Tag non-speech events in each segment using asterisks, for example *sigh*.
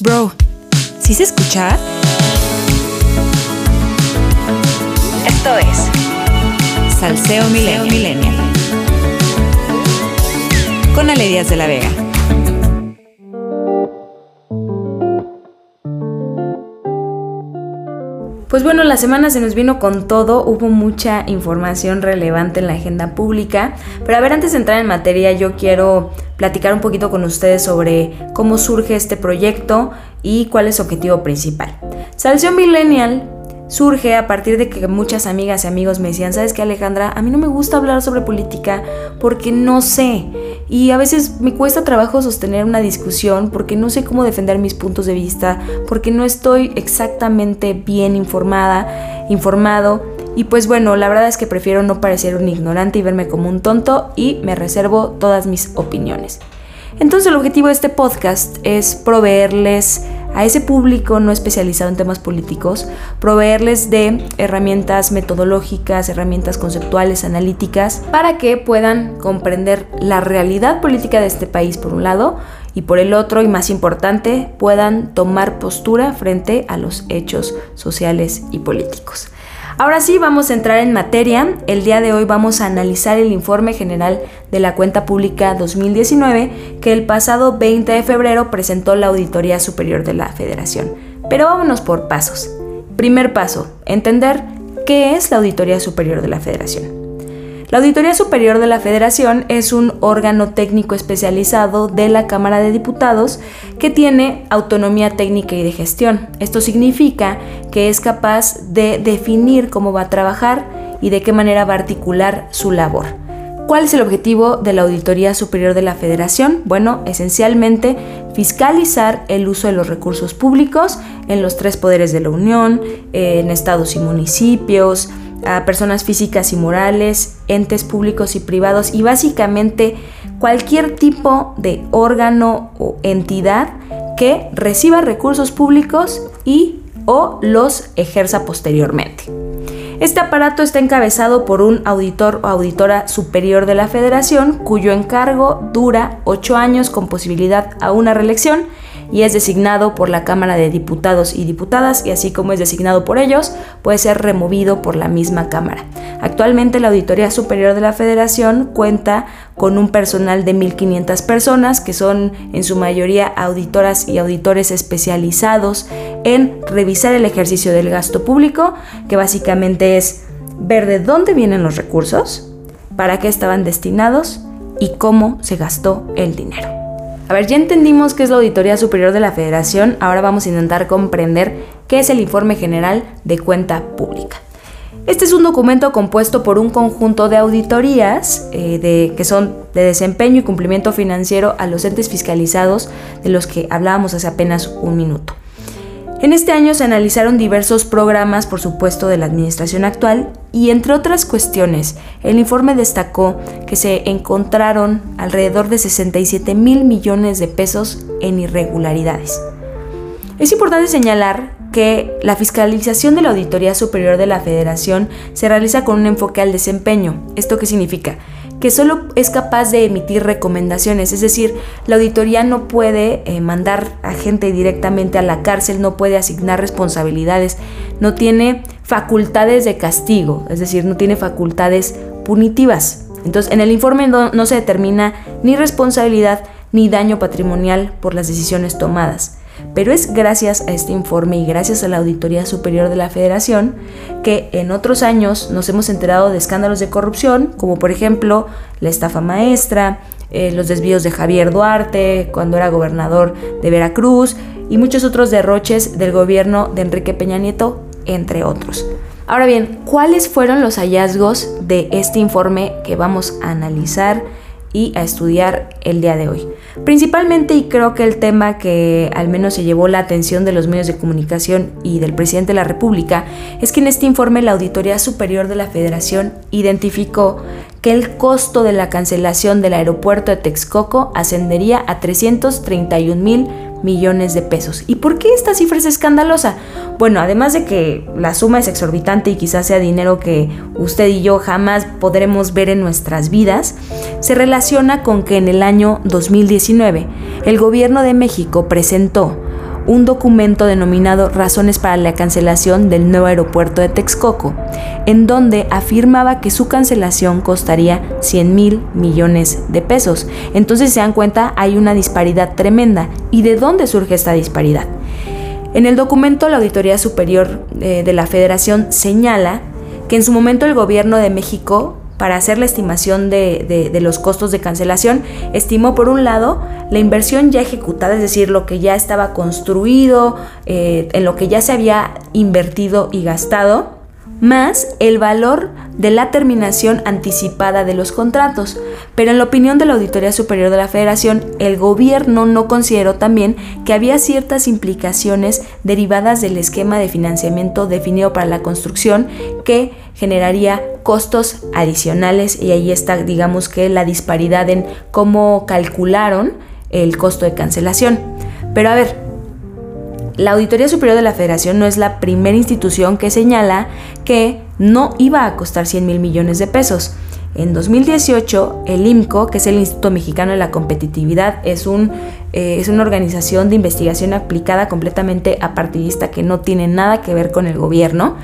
Bro, ¿sí se escucha? Esto es Salseo Millennial. Con Ale Díaz de la Vega. Pues bueno, la semana se nos vino con todo, hubo mucha información relevante en la agenda pública, pero a ver, antes de entrar en materia, yo quiero platicar un poquito con ustedes sobre cómo surge este proyecto y cuál es su objetivo principal. Salseo Millennial surge a partir de que muchas amigas y amigos me decían, ¿sabes qué Alejandra? A mí no me gusta hablar sobre política porque no sé. Y a veces me cuesta trabajo sostener una discusión porque no sé cómo defender mis puntos de vista, porque no estoy exactamente bien informada, informado. Y pues bueno, la verdad es que prefiero no parecer un ignorante y verme como un tonto y me reservo todas mis opiniones. Entonces el objetivo de este podcast es proveerles a ese público no especializado en temas políticos, proveerles de herramientas metodológicas, herramientas conceptuales, analíticas, para que puedan comprender la realidad política de este país por un lado y por el otro, y más importante, puedan tomar postura frente a los hechos sociales y políticos. Ahora sí, vamos a entrar en materia. El día de hoy vamos a analizar el informe general de la cuenta pública 2019 que el pasado 20 de febrero presentó la Auditoría Superior de la Federación. Pero vámonos por pasos. Primer paso, entender qué es la Auditoría Superior de la Federación. La Auditoría Superior de la Federación es un órgano técnico especializado de la Cámara de Diputados que tiene autonomía técnica y de gestión. Esto significa que es capaz de definir cómo va a trabajar y de qué manera va a articular su labor. ¿Cuál es el objetivo de la Auditoría Superior de la Federación? Bueno, esencialmente fiscalizar el uso de los recursos públicos en los tres poderes de la Unión, en estados y municipios, a personas físicas y morales, entes públicos y privados y básicamente cualquier tipo de órgano o entidad que reciba recursos públicos y o los ejerza posteriormente. Este aparato está encabezado por un auditor o auditora superior de la federación cuyo encargo dura ocho años con posibilidad a una reelección y es designado por la Cámara de Diputados y Diputadas y así como es designado por ellos, puede ser removido por la misma Cámara. Actualmente la Auditoría Superior de la Federación cuenta con un personal de 1.500 personas que son en su mayoría auditoras y auditores especializados en revisar el ejercicio del gasto público, que básicamente es ver de dónde vienen los recursos, para qué estaban destinados y cómo se gastó el dinero. A ver, ya entendimos qué es la Auditoría Superior de la Federación, ahora vamos a intentar comprender qué es el Informe General de Cuenta Pública. Este es un documento compuesto por un conjunto de auditorías eh, de, que son de desempeño y cumplimiento financiero a los entes fiscalizados de los que hablábamos hace apenas un minuto. En este año se analizaron diversos programas, por supuesto, de la administración actual y entre otras cuestiones, el informe destacó que se encontraron alrededor de 67 mil millones de pesos en irregularidades. Es importante señalar que la fiscalización de la Auditoría Superior de la Federación se realiza con un enfoque al desempeño. ¿Esto qué significa? Que solo es capaz de emitir recomendaciones, es decir, la auditoría no puede eh, mandar a gente directamente a la cárcel, no puede asignar responsabilidades, no tiene facultades de castigo, es decir, no tiene facultades punitivas. Entonces, en el informe no se determina ni responsabilidad ni daño patrimonial por las decisiones tomadas. Pero es gracias a este informe y gracias a la Auditoría Superior de la Federación que en otros años nos hemos enterado de escándalos de corrupción, como por ejemplo la estafa maestra, eh, los desvíos de Javier Duarte cuando era gobernador de Veracruz y muchos otros derroches del gobierno de Enrique Peña Nieto, entre otros. Ahora bien, ¿cuáles fueron los hallazgos de este informe que vamos a analizar? Y a estudiar el día de hoy. Principalmente, y creo que el tema que al menos se llevó la atención de los medios de comunicación y del presidente de la República, es que en este informe la Auditoría Superior de la Federación identificó que el costo de la cancelación del aeropuerto de Texcoco ascendería a 331 mil millones de pesos. ¿Y por qué esta cifra es escandalosa? Bueno, además de que la suma es exorbitante y quizás sea dinero que usted y yo jamás podremos ver en nuestras vidas, se relaciona con que en el año 2019 el gobierno de México presentó un documento denominado Razones para la cancelación del nuevo aeropuerto de Texcoco, en donde afirmaba que su cancelación costaría 100 mil millones de pesos. Entonces se dan cuenta, hay una disparidad tremenda. ¿Y de dónde surge esta disparidad? En el documento, la Auditoría Superior eh, de la Federación señala que en su momento el gobierno de México para hacer la estimación de, los costos de cancelación, estimó por un lado la inversión ya ejecutada, es decir, lo que ya estaba construido, eh, en lo que ya se había invertido y gastado, más el valor de la terminación anticipada de los contratos. Pero en la opinión de la Auditoría Superior de la Federación, el gobierno no consideró también que había ciertas implicaciones derivadas del esquema de financiamiento definido para la construcción que generaría costos adicionales y ahí está, digamos que la disparidad en cómo calcularon el costo de cancelación. Pero a ver, la Auditoría Superior de la Federación no es la primera institución que señala que no iba a costar 100 mil millones de pesos. En 2018, el IMCO, que es el Instituto Mexicano de la Competitividad, es, un, eh, es una organización de investigación aplicada completamente apartidista que no tiene nada que ver con el gobierno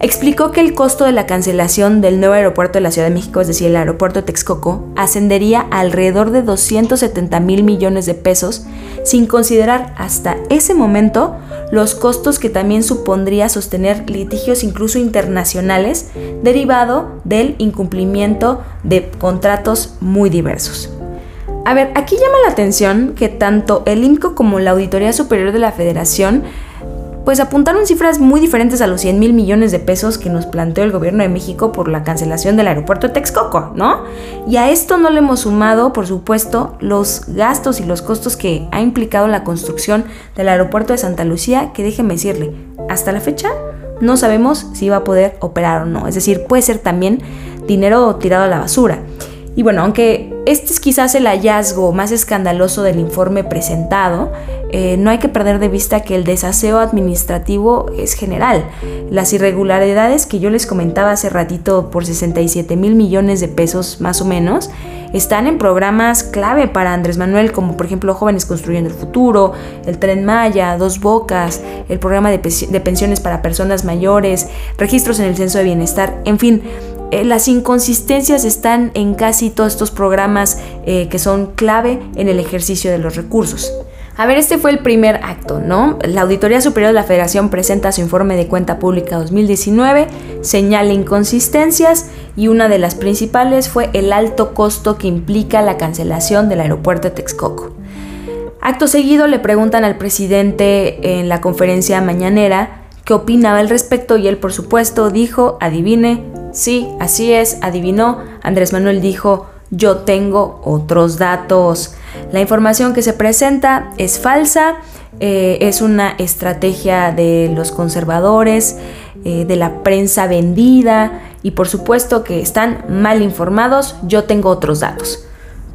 explicó que el costo de la cancelación del nuevo aeropuerto de la Ciudad de México, es decir, el aeropuerto Texcoco, ascendería a alrededor de 270 mil millones de pesos, sin considerar hasta ese momento los costos que también supondría sostener litigios incluso internacionales derivado del incumplimiento de contratos muy diversos. A ver, aquí llama la atención que tanto el INCO como la Auditoría Superior de la Federación pues apuntaron cifras muy diferentes a los 100 mil millones de pesos que nos planteó el gobierno de México por la cancelación del aeropuerto de Texcoco, ¿no? Y a esto no le hemos sumado, por supuesto, los gastos y los costos que ha implicado la construcción del aeropuerto de Santa Lucía, que déjeme decirle, hasta la fecha no sabemos si va a poder operar o no. Es decir, puede ser también dinero tirado a la basura. Y bueno, aunque este es quizás el hallazgo más escandaloso del informe presentado, eh, no hay que perder de vista que el desaseo administrativo es general. Las irregularidades que yo les comentaba hace ratito por 67 mil millones de pesos más o menos, están en programas clave para Andrés Manuel, como por ejemplo Jóvenes Construyendo el Futuro, el Tren Maya, Dos Bocas, el programa de, pensiones para personas mayores, registros en el Censo de Bienestar, en fin, eh, las inconsistencias están en casi todos estos programas eh, que son clave en el ejercicio de los recursos. A ver, este fue el primer acto, ¿no? La Auditoría Superior de la Federación presenta su informe de cuenta pública 2019, señala inconsistencias y una de las principales fue el alto costo que implica la cancelación del aeropuerto de Texcoco. Acto seguido le preguntan al presidente en la conferencia mañanera qué opinaba al respecto y él por supuesto dijo, adivine, Sí, así es, adivinó. Andrés Manuel dijo, yo tengo otros datos. La información que se presenta es falsa, eh, es una estrategia de los conservadores, eh, de la prensa vendida y por supuesto que están mal informados, yo tengo otros datos.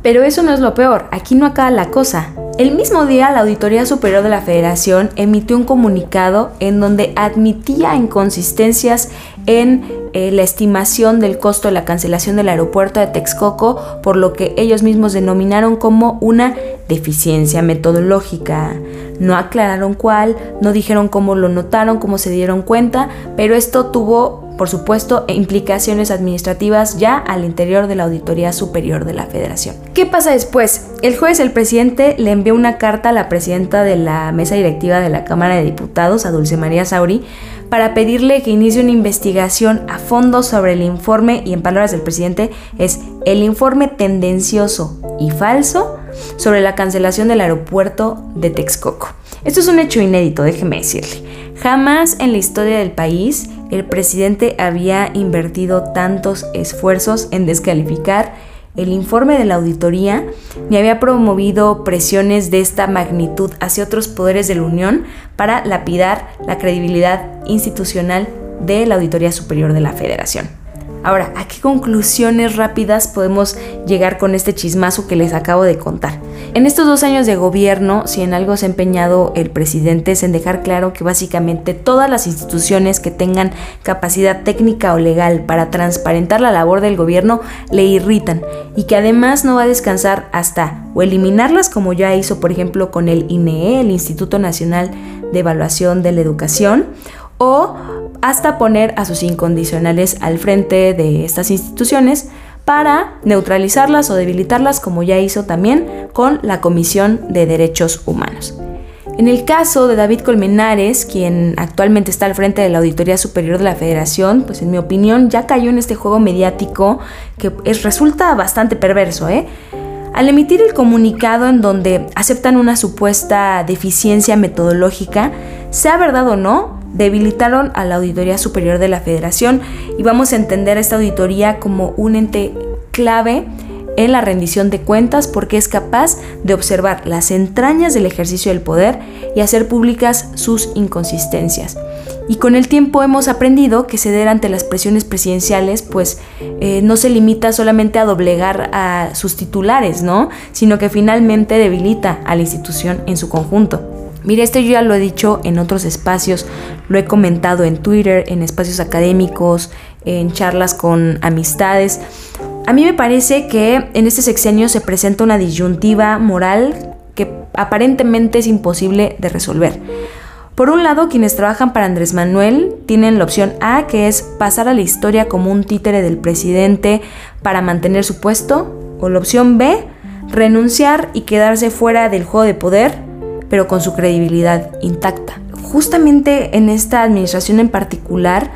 Pero eso no es lo peor, aquí no acaba la cosa. El mismo día la Auditoría Superior de la Federación emitió un comunicado en donde admitía inconsistencias en eh, la estimación del costo de la cancelación del aeropuerto de Texcoco, por lo que ellos mismos denominaron como una deficiencia metodológica. No aclararon cuál, no dijeron cómo lo notaron, cómo se dieron cuenta, pero esto tuvo, por supuesto, implicaciones administrativas ya al interior de la Auditoría Superior de la Federación. ¿Qué pasa después? El jueves el presidente le envió una carta a la presidenta de la mesa directiva de la Cámara de Diputados, a Dulce María Sauri, para pedirle que inicie una investigación a fondo sobre el informe, y en palabras del presidente, es el informe tendencioso y falso sobre la cancelación del aeropuerto de Texcoco. Esto es un hecho inédito, déjeme decirle. Jamás en la historia del país el presidente había invertido tantos esfuerzos en descalificar el informe de la auditoría ni había promovido presiones de esta magnitud hacia otros poderes de la Unión para lapidar la credibilidad institucional de la Auditoría Superior de la Federación. Ahora, ¿a qué conclusiones rápidas podemos llegar con este chismazo que les acabo de contar? En estos dos años de gobierno, si en algo se ha empeñado el presidente es en dejar claro que básicamente todas las instituciones que tengan capacidad técnica o legal para transparentar la labor del gobierno le irritan y que además no va a descansar hasta o eliminarlas como ya hizo por ejemplo con el INEE, el Instituto Nacional de Evaluación de la Educación, o hasta poner a sus incondicionales al frente de estas instituciones para neutralizarlas o debilitarlas como ya hizo también con la Comisión de Derechos Humanos. En el caso de David Colmenares, quien actualmente está al frente de la Auditoría Superior de la Federación, pues en mi opinión ya cayó en este juego mediático que resulta bastante perverso. ¿eh? Al emitir el comunicado en donde aceptan una supuesta deficiencia metodológica, sea verdad o no, debilitaron a la Auditoría Superior de la Federación y vamos a entender esta auditoría como un ente clave en la rendición de cuentas porque es capaz de observar las entrañas del ejercicio del poder y hacer públicas sus inconsistencias. Y con el tiempo hemos aprendido que ceder ante las presiones presidenciales pues eh, no se limita solamente a doblegar a sus titulares, ¿no? Sino que finalmente debilita a la institución en su conjunto. Mire, esto yo ya lo he dicho en otros espacios, lo he comentado en Twitter, en espacios académicos, en charlas con amistades. A mí me parece que en este sexenio se presenta una disyuntiva moral que aparentemente es imposible de resolver. Por un lado, quienes trabajan para Andrés Manuel tienen la opción A, que es pasar a la historia como un títere del presidente para mantener su puesto, o la opción B, renunciar y quedarse fuera del juego de poder pero con su credibilidad intacta. Justamente en esta administración en particular,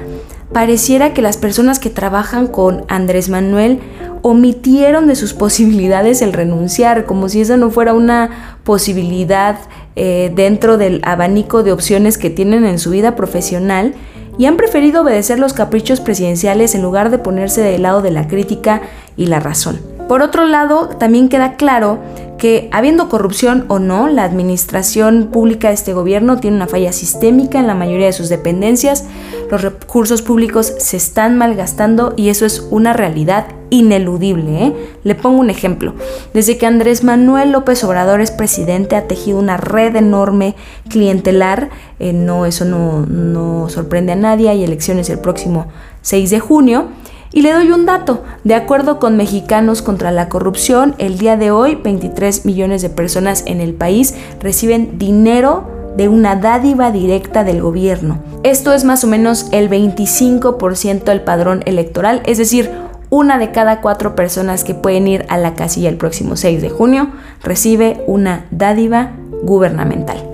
pareciera que las personas que trabajan con Andrés Manuel omitieron de sus *laughs* posibilidades el renunciar, como si esa no fuera una posibilidad eh, dentro del abanico de opciones que tienen en su vida profesional y han preferido obedecer los caprichos presidenciales en lugar de ponerse del lado de la crítica y la razón. Por otro lado, también queda claro que habiendo corrupción o no, la administración pública de este gobierno tiene una falla sistémica en la mayoría de sus dependencias, los recursos públicos se están malgastando y eso es una realidad ineludible. ¿eh? Le pongo un ejemplo. Desde que Andrés Manuel López Obrador es presidente ha tejido una red enorme clientelar, eh, no, eso no, no sorprende a nadie, hay elecciones el próximo 6 de junio y le doy un dato. De acuerdo con Mexicanos contra la Corrupción, el día de hoy 23 millones de personas en el país reciben dinero de una dádiva directa del gobierno. Esto es más o menos el 25% del padrón electoral, es decir, una de cada cuatro personas que pueden ir a la casilla el próximo 6 de junio recibe una dádiva gubernamental.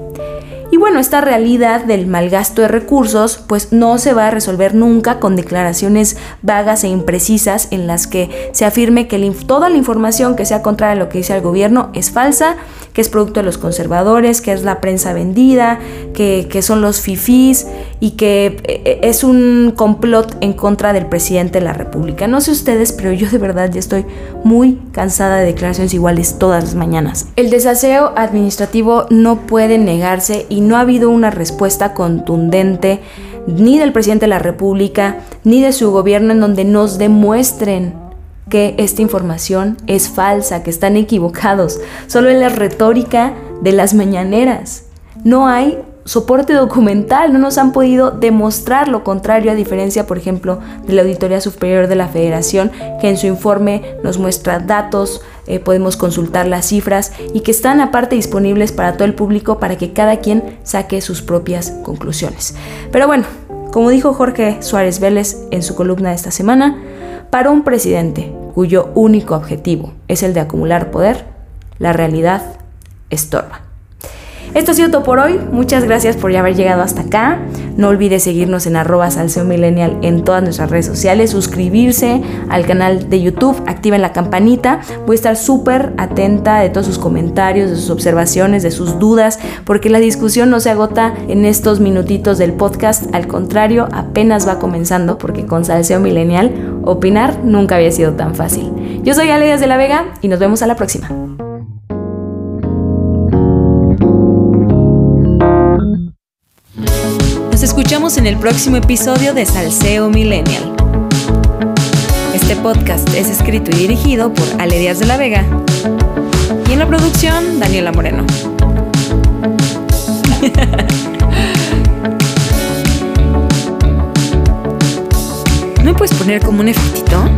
Bueno, esta realidad del malgasto de recursos pues no se va a resolver nunca con declaraciones vagas e imprecisas en las que se afirme que toda la información que sea contraria a lo que dice el gobierno es falsa, que es producto de los conservadores, que es la prensa vendida, que, son los fifís y que eh, es un complot en contra del presidente de la República. No sé ustedes, pero yo de verdad ya estoy muy cansada de declaraciones iguales todas las mañanas. El desaseo administrativo no puede negarse y no ha habido una respuesta contundente ni del presidente de la República ni de su gobierno en donde nos demuestren que esta información es falsa, que están equivocados. Solo en la retórica de las mañaneras. No hay soporte documental, no nos han podido demostrar lo contrario, a diferencia, por ejemplo, de la Auditoría Superior de la Federación, que en su informe nos muestra datos, eh, podemos consultar las cifras y que están aparte disponibles para todo el público para que cada quien saque sus propias conclusiones. Pero bueno, como dijo Jorge Suárez Vélez en su columna de esta semana, para un presidente cuyo único objetivo es el de acumular poder, la realidad estorba. Esto ha sido todo por hoy. Muchas gracias por haber llegado hasta acá. No olvides seguirnos en arroba salseo en todas nuestras redes sociales, suscribirse al canal de YouTube, activen la campanita. Voy a estar súper atenta de todos sus comentarios, de sus observaciones, de sus dudas, porque la discusión no se agota en estos minutitos del podcast. Al contrario, apenas va comenzando, porque con Salseo Millennial opinar nunca había sido tan fácil. Yo soy Ale de la Vega y nos vemos a la próxima. escuchamos en el próximo episodio de Salseo Millennial. Este podcast es escrito y dirigido por Ale Díaz de la Vega. Y en la producción, Daniela Moreno. *laughs* ¿No me puedes poner como un efectito?